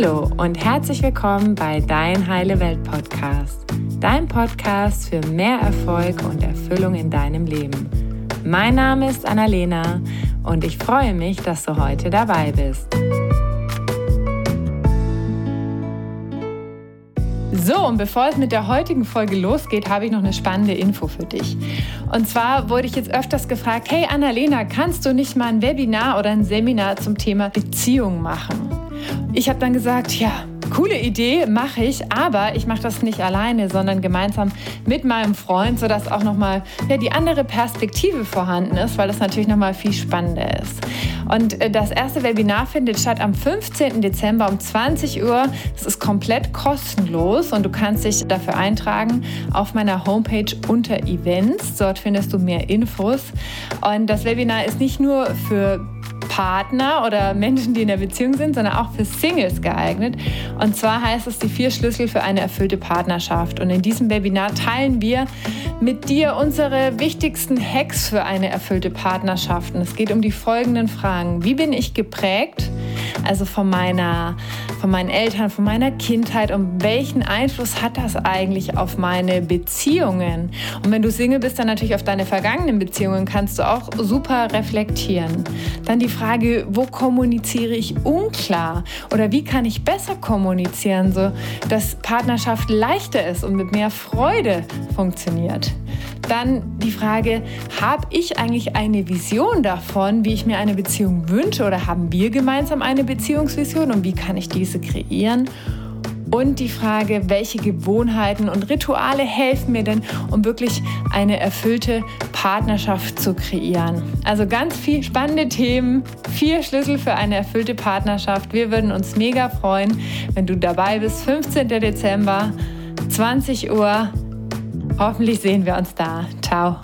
Hallo und herzlich willkommen bei Dein Heile Welt Podcast. Dein Podcast für mehr Erfolg und Erfüllung in deinem Leben. Mein Name ist Annalena und ich freue mich, dass du heute dabei bist. So, und bevor es mit der heutigen Folge losgeht, habe ich noch eine spannende Info für dich. Und zwar wurde ich jetzt öfters gefragt, hey Annalena, kannst du nicht mal ein Webinar oder ein Seminar zum Thema Beziehung machen? Ich habe dann gesagt, ja, coole Idee, mache ich, aber ich mache das nicht alleine, sondern gemeinsam mit meinem Freund, sodass auch nochmal ja, die andere Perspektive vorhanden ist, weil das natürlich nochmal viel spannender ist. Und äh, das erste Webinar findet statt am 15. Dezember um 20 Uhr. Es ist komplett kostenlos und du kannst dich dafür eintragen auf meiner Homepage unter Events. Dort findest du mehr Infos. Und das Webinar ist nicht nur für Partner oder Menschen, die in der Beziehung sind, sondern auch für Singles geeignet. Und zwar heißt es die vier Schlüssel für eine erfüllte Partnerschaft. Und in diesem Webinar teilen wir mit dir unsere wichtigsten Hacks für eine erfüllte Partnerschaft. Und es geht um die folgenden Fragen. Wie bin ich geprägt? Also von meiner, von meinen Eltern, von meiner Kindheit und welchen Einfluss hat das eigentlich auf meine Beziehungen? Und wenn du Single bist, dann natürlich auf deine vergangenen Beziehungen kannst du auch super reflektieren. Dann die Frage, wo kommuniziere ich unklar? Oder wie kann ich besser kommunizieren, so dass Partnerschaft leichter ist und mit mehr Freude funktioniert? Dann die Frage, habe ich eigentlich eine Vision davon, wie ich mir eine Beziehung wünsche oder haben wir gemeinsam eine Beziehungsvision und wie kann ich diese kreieren? Und die Frage, welche Gewohnheiten und Rituale helfen mir denn, um wirklich eine erfüllte Partnerschaft zu kreieren. Also ganz viele spannende Themen, vier Schlüssel für eine erfüllte Partnerschaft. Wir würden uns mega freuen, wenn du dabei bist. 15. Dezember, 20 Uhr. Hoffentlich sehen wir uns da. Ciao.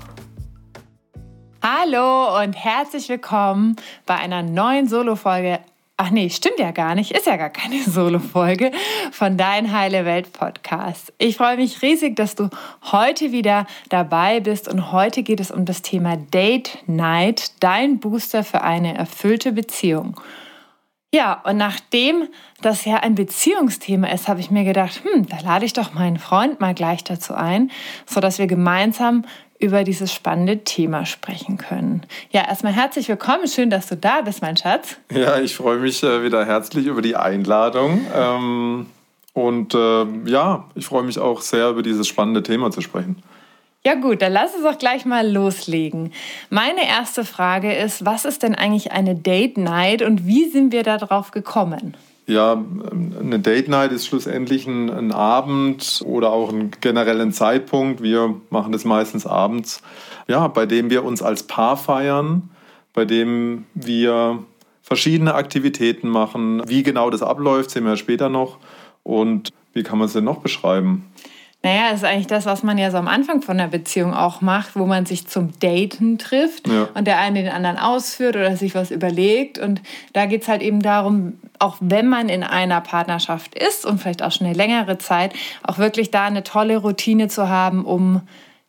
Hallo und herzlich willkommen bei einer neuen Solo-Folge Ach nee, stimmt ja gar nicht. Ist ja gar keine Solo-Folge von Dein Heile Welt Podcast. Ich freue mich riesig, dass du heute wieder dabei bist und heute geht es um das Thema Date Night, dein Booster für eine erfüllte Beziehung. Ja, und nachdem das ja ein Beziehungsthema ist, habe ich mir gedacht, hm, da lade ich doch meinen Freund mal gleich dazu ein, sodass wir gemeinsam über dieses spannende Thema sprechen können. Ja, erstmal herzlich willkommen. Schön, dass du da bist, mein Schatz. Ja, ich freue mich äh, wieder herzlich über die Einladung. Ähm, und äh, ja, ich freue mich auch sehr, über dieses spannende Thema zu sprechen. Ja gut, dann lass uns auch gleich mal loslegen. Meine erste Frage ist, was ist denn eigentlich eine Date Night und wie sind wir darauf gekommen? Ja, eine Date Night ist schlussendlich ein, ein Abend oder auch ein generellen Zeitpunkt. Wir machen das meistens abends, ja, bei dem wir uns als Paar feiern, bei dem wir verschiedene Aktivitäten machen. Wie genau das abläuft, sehen wir später noch. Und wie kann man es denn noch beschreiben? Naja, ist eigentlich das, was man ja so am Anfang von der Beziehung auch macht, wo man sich zum Daten trifft ja. und der eine den anderen ausführt oder sich was überlegt. Und da geht es halt eben darum, auch wenn man in einer Partnerschaft ist und vielleicht auch schon eine längere Zeit, auch wirklich da eine tolle Routine zu haben, um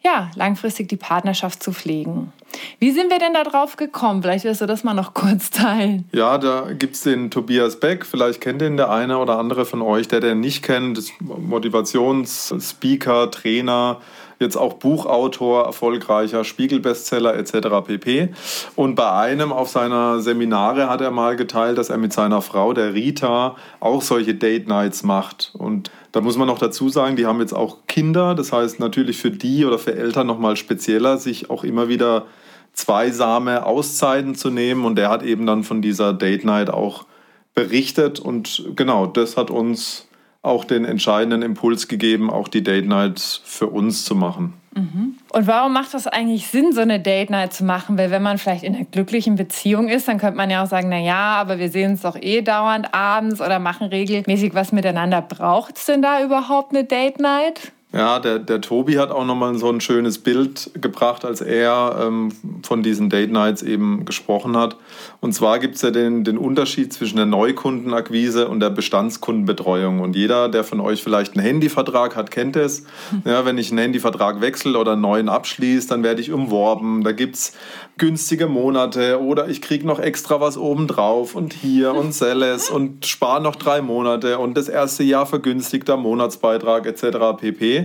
ja, langfristig die Partnerschaft zu pflegen. Wie sind wir denn da drauf gekommen? Vielleicht wirst du das mal noch kurz teilen. Ja, da gibt es den Tobias Beck. Vielleicht kennt ihn der eine oder andere von euch, der den nicht kennt. Motivationsspeaker, Trainer, jetzt auch Buchautor, erfolgreicher Spiegelbestseller etc. pp. Und bei einem auf seiner Seminare hat er mal geteilt, dass er mit seiner Frau, der Rita, auch solche Date Nights macht. Und da muss man noch dazu sagen, die haben jetzt auch Kinder. Das heißt natürlich für die oder für Eltern nochmal spezieller, sich auch immer wieder zweisame Auszeiten zu nehmen. Und der hat eben dann von dieser Date Night auch berichtet. Und genau, das hat uns auch den entscheidenden Impuls gegeben, auch die Date Night für uns zu machen. Mhm. Und warum macht das eigentlich Sinn, so eine Date Night zu machen? Weil wenn man vielleicht in einer glücklichen Beziehung ist, dann könnte man ja auch sagen, na ja, aber wir sehen uns doch eh dauernd abends oder machen regelmäßig was miteinander. Braucht es denn da überhaupt eine Date Night? Ja, der, der Tobi hat auch nochmal so ein schönes Bild gebracht, als er ähm, von diesen Date Nights eben gesprochen hat. Und zwar gibt es ja den, den Unterschied zwischen der Neukundenakquise und der Bestandskundenbetreuung. Und jeder, der von euch vielleicht einen Handyvertrag hat, kennt es. Ja, wenn ich einen Handyvertrag wechsle oder einen neuen abschließe, dann werde ich umworben. Da gibt es günstige Monate oder ich kriege noch extra was obendrauf und hier und Selles und spare noch drei Monate und das erste Jahr vergünstigter Monatsbeitrag etc. pp.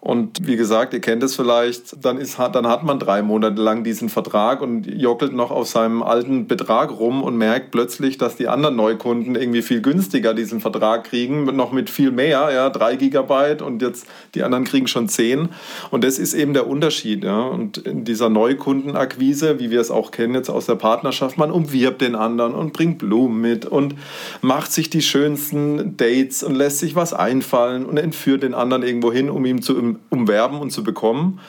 Und wie gesagt, ihr kennt es vielleicht, dann, ist, dann hat man drei Monate lang diesen Vertrag und jockelt noch auf seinem alten Betrag rum und merkt plötzlich, dass die anderen Neukunden irgendwie viel günstiger diesen Vertrag kriegen, noch mit viel mehr, ja, drei Gigabyte und jetzt die anderen kriegen schon zehn. Und das ist eben der Unterschied. Ja. Und in dieser Neukundenakquise, wie wir es auch kennen jetzt aus der Partnerschaft, man umwirbt den anderen und bringt Blumen mit und macht sich die schönsten Dates und lässt sich was einfallen und entführt den anderen irgendwo hin, um ihm zu umwerben und zu bekommen.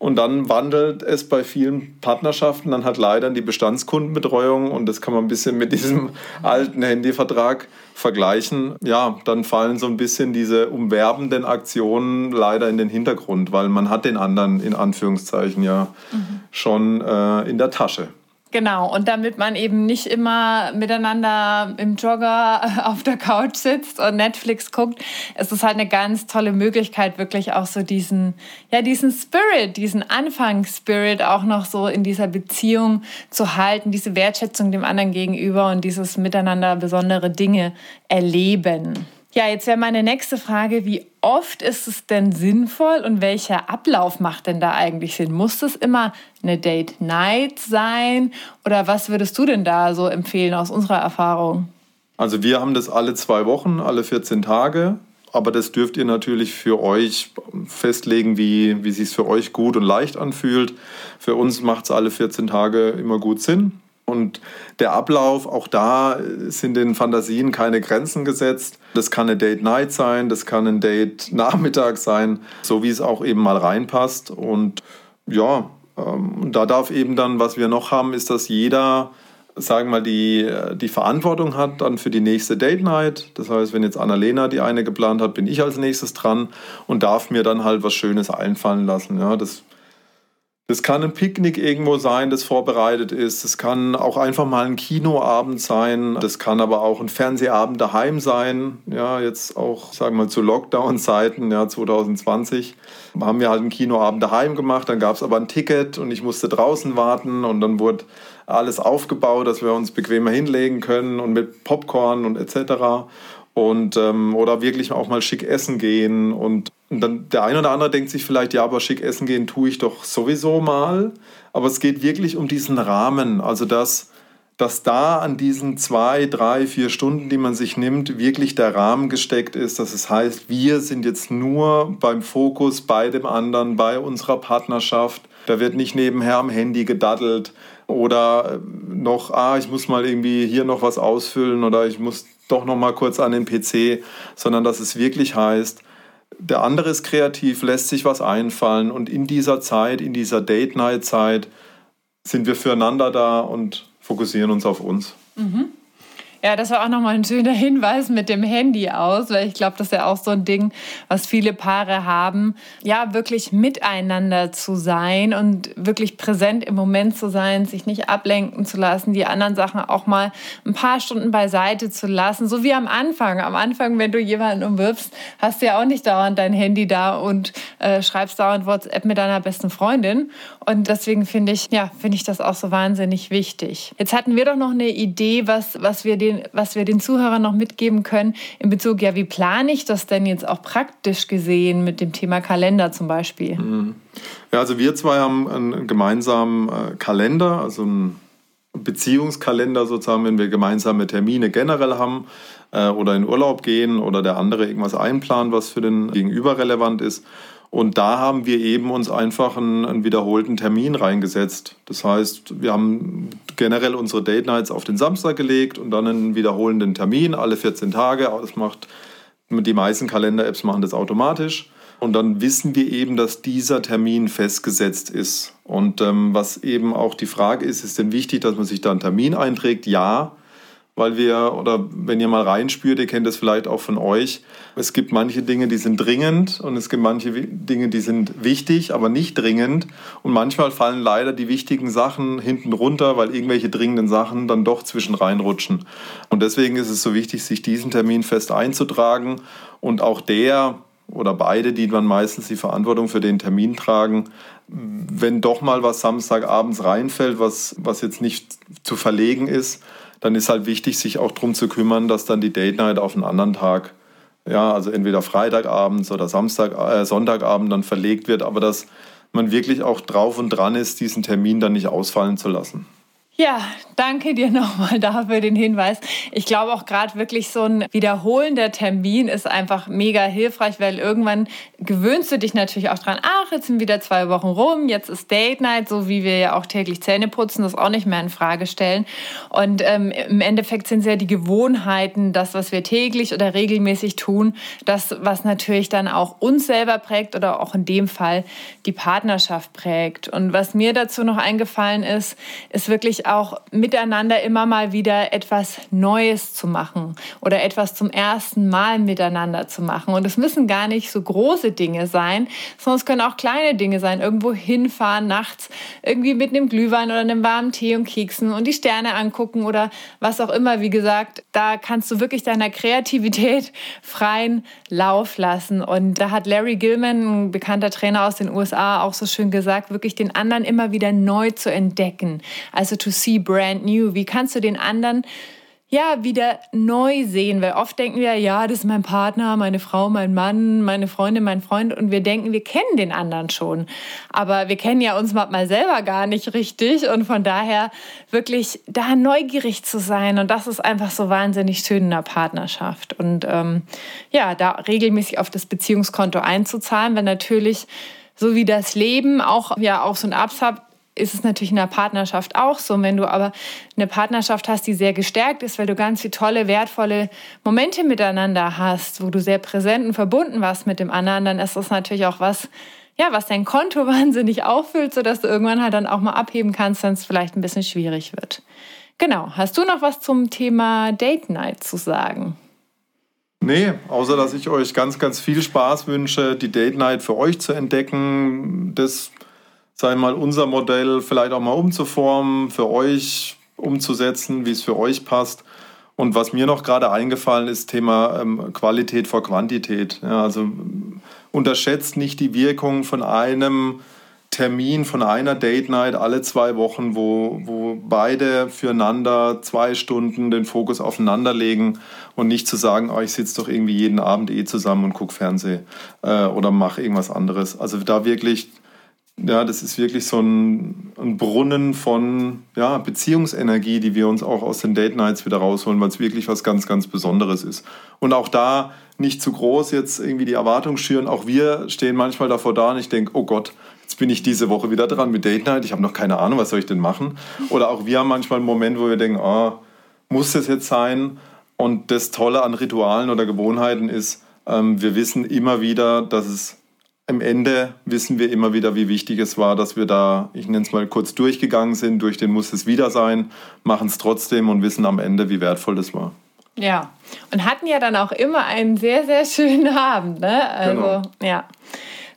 Und dann wandelt es bei vielen Partnerschaften dann halt leider in die Bestandskundenbetreuung und das kann man ein bisschen mit diesem alten Handyvertrag vergleichen. Ja, dann fallen so ein bisschen diese umwerbenden Aktionen leider in den Hintergrund, weil man hat den anderen in Anführungszeichen ja mhm. schon äh, in der Tasche. Genau, und damit man eben nicht immer miteinander im Jogger auf der Couch sitzt und Netflix guckt, ist es halt eine ganz tolle Möglichkeit, wirklich auch so diesen, ja, diesen Spirit, diesen Anfangsspirit auch noch so in dieser Beziehung zu halten, diese Wertschätzung dem anderen gegenüber und dieses Miteinander besondere Dinge erleben. Ja, jetzt wäre meine nächste Frage, wie oft ist es denn sinnvoll und welcher Ablauf macht denn da eigentlich Sinn? Muss das immer eine Date Night sein oder was würdest du denn da so empfehlen aus unserer Erfahrung? Also wir haben das alle zwei Wochen, alle 14 Tage. Aber das dürft ihr natürlich für euch festlegen, wie, wie sich es für euch gut und leicht anfühlt. Für uns macht es alle 14 Tage immer gut Sinn. Und der Ablauf, auch da sind den Fantasien keine Grenzen gesetzt. Das kann eine Date Night sein, das kann ein Date Nachmittag sein, so wie es auch eben mal reinpasst. Und ja, ähm, da darf eben dann, was wir noch haben, ist, dass jeder sagen wir mal, die, die Verantwortung hat dann für die nächste Date Night. Das heißt, wenn jetzt Annalena die eine geplant hat, bin ich als nächstes dran und darf mir dann halt was Schönes einfallen lassen. Ja, das das kann ein Picknick irgendwo sein, das vorbereitet ist. Das kann auch einfach mal ein Kinoabend sein. Das kann aber auch ein Fernsehabend daheim sein. Ja, jetzt auch, sagen wir mal, zu Lockdown-Zeiten, ja, 2020, haben wir halt einen Kinoabend daheim gemacht. Dann gab es aber ein Ticket und ich musste draußen warten und dann wurde alles aufgebaut, dass wir uns bequemer hinlegen können und mit Popcorn und etc. Und, ähm, oder wirklich auch mal schick essen gehen und und dann der eine oder andere denkt sich vielleicht, ja, aber schick essen gehen tue ich doch sowieso mal. Aber es geht wirklich um diesen Rahmen. Also dass, dass da an diesen zwei, drei, vier Stunden, die man sich nimmt, wirklich der Rahmen gesteckt ist. Dass es heißt, wir sind jetzt nur beim Fokus bei dem anderen, bei unserer Partnerschaft. Da wird nicht nebenher am Handy gedaddelt oder noch, ah, ich muss mal irgendwie hier noch was ausfüllen oder ich muss doch noch mal kurz an den PC, sondern dass es wirklich heißt, der andere ist kreativ, lässt sich was einfallen und in dieser Zeit, in dieser Date-Night-Zeit sind wir füreinander da und fokussieren uns auf uns. Mhm. Ja, das war auch nochmal ein schöner Hinweis mit dem Handy aus, weil ich glaube, das ist ja auch so ein Ding, was viele Paare haben. Ja, wirklich miteinander zu sein und wirklich präsent im Moment zu sein, sich nicht ablenken zu lassen, die anderen Sachen auch mal ein paar Stunden beiseite zu lassen. So wie am Anfang. Am Anfang, wenn du jemanden umwirbst, hast du ja auch nicht dauernd dein Handy da und äh, schreibst dauernd WhatsApp mit deiner besten Freundin. Und deswegen finde ich, ja, finde ich das auch so wahnsinnig wichtig. Jetzt hatten wir doch noch eine Idee, was, was wir den den, was wir den Zuhörern noch mitgeben können in Bezug, ja, wie plane ich das denn jetzt auch praktisch gesehen mit dem Thema Kalender zum Beispiel? Mhm. Ja, also wir zwei haben einen gemeinsamen äh, Kalender, also einen Beziehungskalender sozusagen, wenn wir gemeinsame Termine generell haben äh, oder in Urlaub gehen oder der andere irgendwas einplant, was für den Gegenüber relevant ist. Und da haben wir eben uns einfach einen, einen, wiederholten Termin reingesetzt. Das heißt, wir haben generell unsere Date Nights auf den Samstag gelegt und dann einen wiederholenden Termin alle 14 Tage. Das macht, die meisten Kalender-Apps machen das automatisch. Und dann wissen wir eben, dass dieser Termin festgesetzt ist. Und ähm, was eben auch die Frage ist, ist denn wichtig, dass man sich da einen Termin einträgt? Ja, weil wir, oder wenn ihr mal reinspürt, ihr kennt das vielleicht auch von euch, es gibt manche Dinge, die sind dringend und es gibt manche Dinge, die sind wichtig, aber nicht dringend. Und manchmal fallen leider die wichtigen Sachen hinten runter, weil irgendwelche dringenden Sachen dann doch zwischen reinrutschen. Und deswegen ist es so wichtig, sich diesen Termin fest einzutragen und auch der oder beide, die dann meistens die Verantwortung für den Termin tragen, wenn doch mal was Samstagabends reinfällt, was, was jetzt nicht zu verlegen ist, dann ist halt wichtig, sich auch darum zu kümmern, dass dann die Date Night auf einen anderen Tag, ja, also entweder Freitagabends oder Samstag, äh, Sonntagabend dann verlegt wird, aber dass man wirklich auch drauf und dran ist, diesen Termin dann nicht ausfallen zu lassen. Ja, danke dir nochmal dafür den Hinweis. Ich glaube auch gerade wirklich so ein wiederholender Termin ist einfach mega hilfreich, weil irgendwann gewöhnst du dich natürlich auch dran, ach, jetzt sind wieder zwei Wochen rum, jetzt ist Date Night, so wie wir ja auch täglich Zähne putzen, das auch nicht mehr in Frage stellen. Und ähm, im Endeffekt sind es ja die Gewohnheiten, das, was wir täglich oder regelmäßig tun, das, was natürlich dann auch uns selber prägt oder auch in dem Fall die Partnerschaft prägt. Und was mir dazu noch eingefallen ist, ist wirklich auch miteinander immer mal wieder etwas Neues zu machen oder etwas zum ersten Mal miteinander zu machen. Und es müssen gar nicht so große Dinge sein, sondern es können auch kleine Dinge sein. Irgendwo hinfahren nachts, irgendwie mit einem Glühwein oder einem warmen Tee und Keksen und die Sterne angucken oder was auch immer. Wie gesagt, da kannst du wirklich deiner Kreativität freien Lauf lassen. Und da hat Larry Gilman, ein bekannter Trainer aus den USA, auch so schön gesagt, wirklich den anderen immer wieder neu zu entdecken. Also tu B2C brand new? Wie kannst du den anderen ja wieder neu sehen? Weil oft denken wir, ja, das ist mein Partner, meine Frau, mein Mann, meine Freundin, mein Freund und wir denken, wir kennen den anderen schon. Aber wir kennen ja uns manchmal selber gar nicht richtig und von daher wirklich da neugierig zu sein und das ist einfach so wahnsinnig schön in der Partnerschaft. Und ähm, ja, da regelmäßig auf das Beziehungskonto einzuzahlen, wenn natürlich so wie das Leben auch ja auch so ein Ups hat, ist es natürlich in einer Partnerschaft auch so. Und wenn du aber eine Partnerschaft hast, die sehr gestärkt ist, weil du ganz viele tolle, wertvolle Momente miteinander hast, wo du sehr präsent und verbunden warst mit dem anderen, dann ist das natürlich auch was, ja, was dein Konto wahnsinnig auffüllt, sodass du irgendwann halt dann auch mal abheben kannst, wenn es vielleicht ein bisschen schwierig wird. Genau. Hast du noch was zum Thema Date Night zu sagen? Nee, außer dass ich euch ganz, ganz viel Spaß wünsche, die Date Night für euch zu entdecken. Das sei mal, unser Modell vielleicht auch mal umzuformen, für euch umzusetzen, wie es für euch passt. Und was mir noch gerade eingefallen ist, Thema ähm, Qualität vor Quantität. Ja, also unterschätzt nicht die Wirkung von einem Termin, von einer Date Night alle zwei Wochen, wo, wo beide füreinander zwei Stunden den Fokus aufeinander legen und nicht zu sagen, oh, ich sitze doch irgendwie jeden Abend eh zusammen und gucke Fernsehen äh, oder mache irgendwas anderes. Also da wirklich ja, das ist wirklich so ein, ein, Brunnen von ja, Beziehungsenergie, die wir uns auch aus den Date Nights wieder rausholen, weil es wirklich was ganz, ganz Besonderes ist. Und auch da nicht zu groß jetzt irgendwie die Erwartung schüren. Auch wir stehen manchmal davor da und ich denke, oh Gott, jetzt bin ich diese Woche wieder dran mit Date Night. Ich habe noch keine Ahnung, was soll ich denn machen? Oder auch wir haben manchmal einen Moment, wo wir denken, oh, muss das jetzt sein? Und das Tolle an Ritualen oder Gewohnheiten ist, ähm, wir wissen immer wieder, dass es am Ende wissen wir immer wieder, wie wichtig es war, dass wir da, ich nenne es mal kurz durchgegangen sind, durch den muss es wieder sein, machen es trotzdem und wissen am Ende, wie wertvoll das war. Ja, und hatten ja dann auch immer einen sehr, sehr schönen Abend. Ne? Also, genau. ja.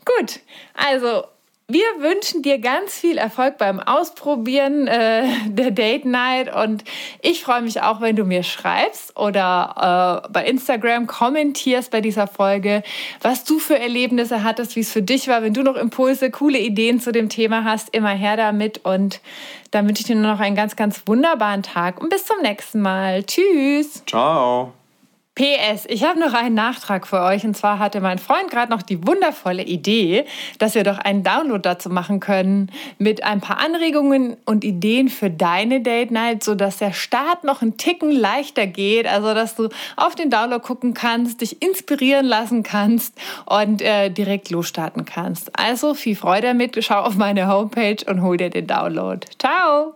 Gut, also wir wünschen dir ganz viel Erfolg beim Ausprobieren äh, der Date Night und ich freue mich auch, wenn du mir schreibst oder äh, bei Instagram kommentierst bei dieser Folge, was du für Erlebnisse hattest, wie es für dich war. Wenn du noch Impulse, coole Ideen zu dem Thema hast, immer her damit und dann wünsche ich dir nur noch einen ganz, ganz wunderbaren Tag und bis zum nächsten Mal. Tschüss. Ciao. PS, ich habe noch einen Nachtrag für euch. Und zwar hatte mein Freund gerade noch die wundervolle Idee, dass wir doch einen Download dazu machen können mit ein paar Anregungen und Ideen für deine Date Night, sodass der Start noch einen Ticken leichter geht. Also, dass du auf den Download gucken kannst, dich inspirieren lassen kannst und äh, direkt losstarten kannst. Also viel Freude damit. Schau auf meine Homepage und hol dir den Download. Ciao!